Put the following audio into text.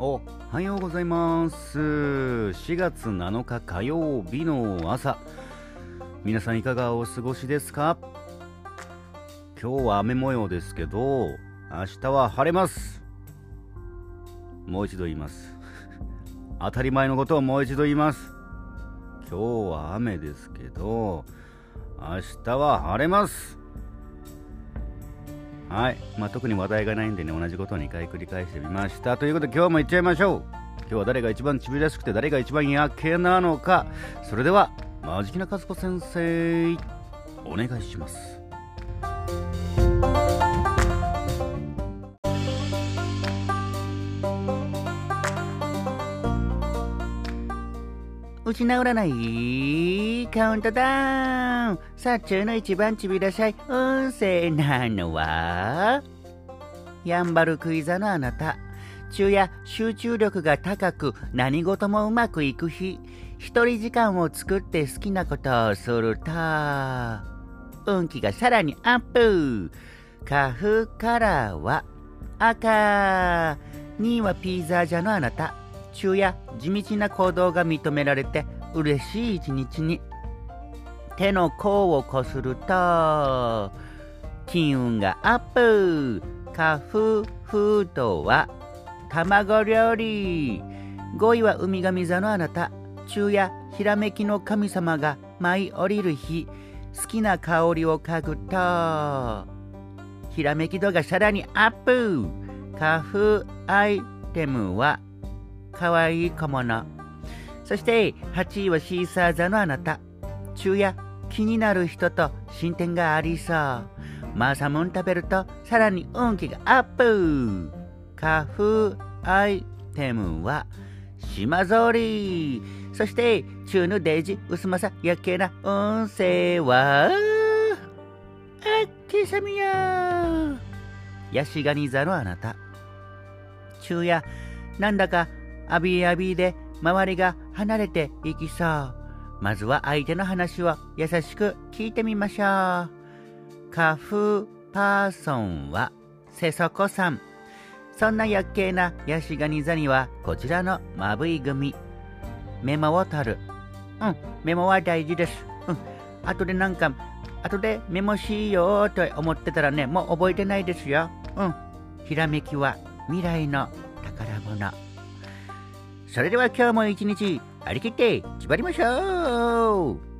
おはようございます。4月7日火曜日の朝。皆さんいかがお過ごしですか？今日は雨模様ですけど明日は晴れます。もう一度言います。当たり前のことをもう一度言います。今日は雨ですけど明日は晴れます。はい。まあ、特に話題がないんでね、同じことを2回繰り返してみました。ということで今日もいっちゃいましょう。今日は誰が一番ちびらしくて誰が一番やけなのか。それでは、マジキナ和子先生、お願いします。失わない？カウントダウン。さあ中の一番ちびらしゃい。運勢なのは？やんばるクイザのあなた。昼夜集中力が高く何事もうまくいく日。一人時間を作って好きなことをすると運気がさらにアップ。カフカラーは赤。2位はピーザージャのあなた。昼夜地道な行動が認められて嬉しい一日に。手の甲をこすると金運がアップ。カフフードは卵料理。5位は海神座のあなた。昼夜ひらめきの神様が舞い降りる日。好きな香りを嗅ぐとひらめき度がさらにアップ。カフアイテムはかわいい小物。そして8位はシーサー座のあなた。昼夜気になる人と進展がありそう。マサムン食べるとさらに運気がアップ。カフアイテムは島ぞり。そして中のデイジ薄まさやけな運勢はあっけさみや。ヤシガニ座のあなた。昼夜なんだかアビアビで周りが離れていきそう。まずは相手の話を優しく聞いてみましょう。カフパーソンはセソコさん。そんな薬系なヤシガニ座にはこちらのまぶい組。メモを取る。うん、メモは大事です。うん、後でなんか、後でメモしようと思ってたらね、もう覚えてないですよ。うん、ひらめきは未来の宝物。それでは今日も一日張り切って縛りましょう。